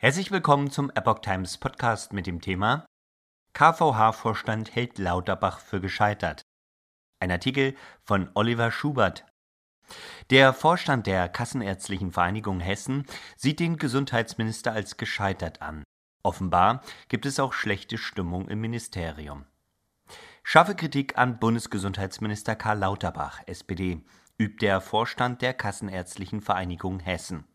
Herzlich willkommen zum Epoch Times Podcast mit dem Thema KVH-Vorstand hält Lauterbach für gescheitert. Ein Artikel von Oliver Schubert. Der Vorstand der Kassenärztlichen Vereinigung Hessen sieht den Gesundheitsminister als gescheitert an. Offenbar gibt es auch schlechte Stimmung im Ministerium. Scharfe Kritik an Bundesgesundheitsminister Karl Lauterbach, SPD, übt der Vorstand der Kassenärztlichen Vereinigung Hessen.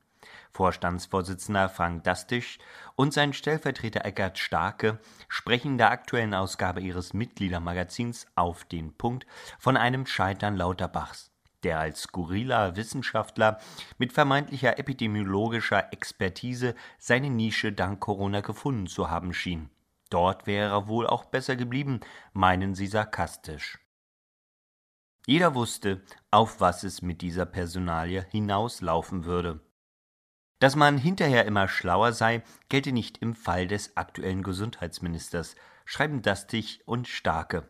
Vorstandsvorsitzender Frank Dastisch und sein Stellvertreter Eckert Starke sprechen der aktuellen Ausgabe ihres Mitgliedermagazins auf den Punkt von einem Scheitern Lauterbachs, der als skurriler Wissenschaftler mit vermeintlicher epidemiologischer Expertise seine Nische dank Corona gefunden zu haben schien. Dort wäre er wohl auch besser geblieben, meinen sie sarkastisch. Jeder wusste, auf was es mit dieser Personalie hinauslaufen würde. Dass man hinterher immer schlauer sei, gelte nicht im Fall des aktuellen Gesundheitsministers, schreiben Dastig und Starke.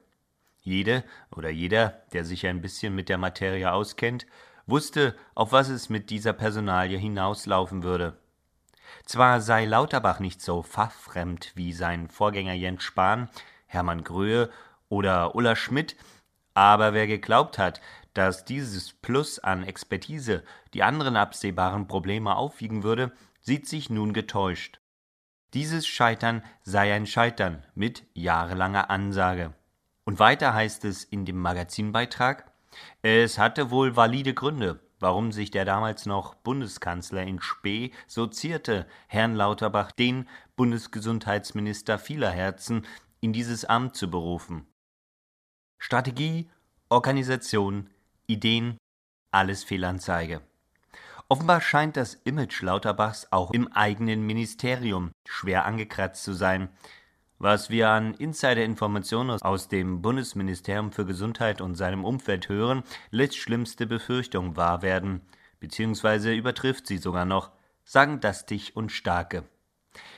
Jede oder jeder, der sich ein bisschen mit der Materie auskennt, wusste, auf was es mit dieser Personalie hinauslaufen würde. Zwar sei Lauterbach nicht so fachfremd wie sein Vorgänger Jens Spahn, Hermann Gröhe oder Ulla Schmidt, aber wer geglaubt hat, dass dieses Plus an Expertise die anderen absehbaren Probleme aufwiegen würde, sieht sich nun getäuscht. Dieses Scheitern sei ein Scheitern mit jahrelanger Ansage. Und weiter heißt es in dem Magazinbeitrag, es hatte wohl valide Gründe, warum sich der damals noch Bundeskanzler in Spee so zierte, Herrn Lauterbach, den Bundesgesundheitsminister vieler Herzen, in dieses Amt zu berufen. Strategie, Organisation, Ideen, alles Fehlanzeige. Offenbar scheint das Image Lauterbachs auch im eigenen Ministerium schwer angekratzt zu sein. Was wir an Insider-Informationen aus dem Bundesministerium für Gesundheit und seinem Umfeld hören, lässt schlimmste Befürchtungen wahr werden, beziehungsweise übertrifft sie sogar noch, sagen Dastig und Starke.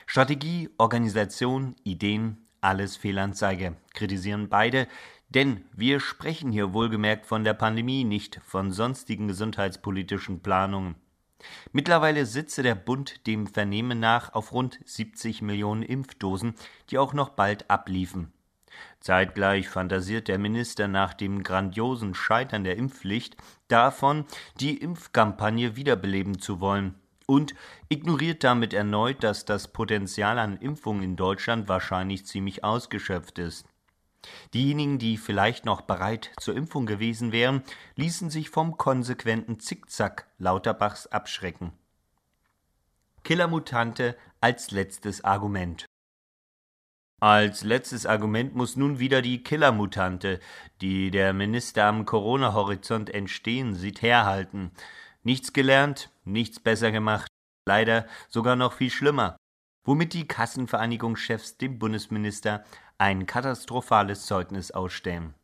Strategie, Organisation, Ideen, alles Fehlanzeige, kritisieren beide, denn wir sprechen hier wohlgemerkt von der Pandemie, nicht von sonstigen gesundheitspolitischen Planungen. Mittlerweile sitze der Bund dem Vernehmen nach auf rund 70 Millionen Impfdosen, die auch noch bald abliefen. Zeitgleich fantasiert der Minister nach dem grandiosen Scheitern der Impfpflicht davon, die Impfkampagne wiederbeleben zu wollen und ignoriert damit erneut, dass das Potenzial an Impfungen in Deutschland wahrscheinlich ziemlich ausgeschöpft ist. Diejenigen, die vielleicht noch bereit zur Impfung gewesen wären, ließen sich vom konsequenten Zickzack Lauterbachs abschrecken. Killermutante als letztes Argument. Als letztes Argument muss nun wieder die Killermutante, die der Minister am Corona-Horizont entstehen sieht, herhalten. Nichts gelernt, nichts besser gemacht, leider sogar noch viel schlimmer womit die Kassenvereinigungschefs dem Bundesminister ein katastrophales Zeugnis ausstellen.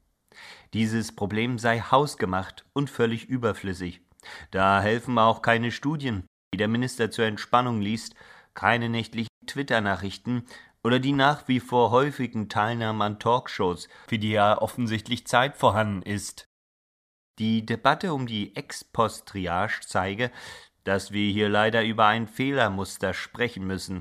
Dieses Problem sei hausgemacht und völlig überflüssig. Da helfen auch keine Studien, die der Minister zur Entspannung liest, keine nächtlichen Twitter-Nachrichten oder die nach wie vor häufigen Teilnahmen an Talkshows, für die ja offensichtlich Zeit vorhanden ist. Die Debatte um die Ex-Post-Triage zeige, dass wir hier leider über ein Fehlermuster sprechen müssen.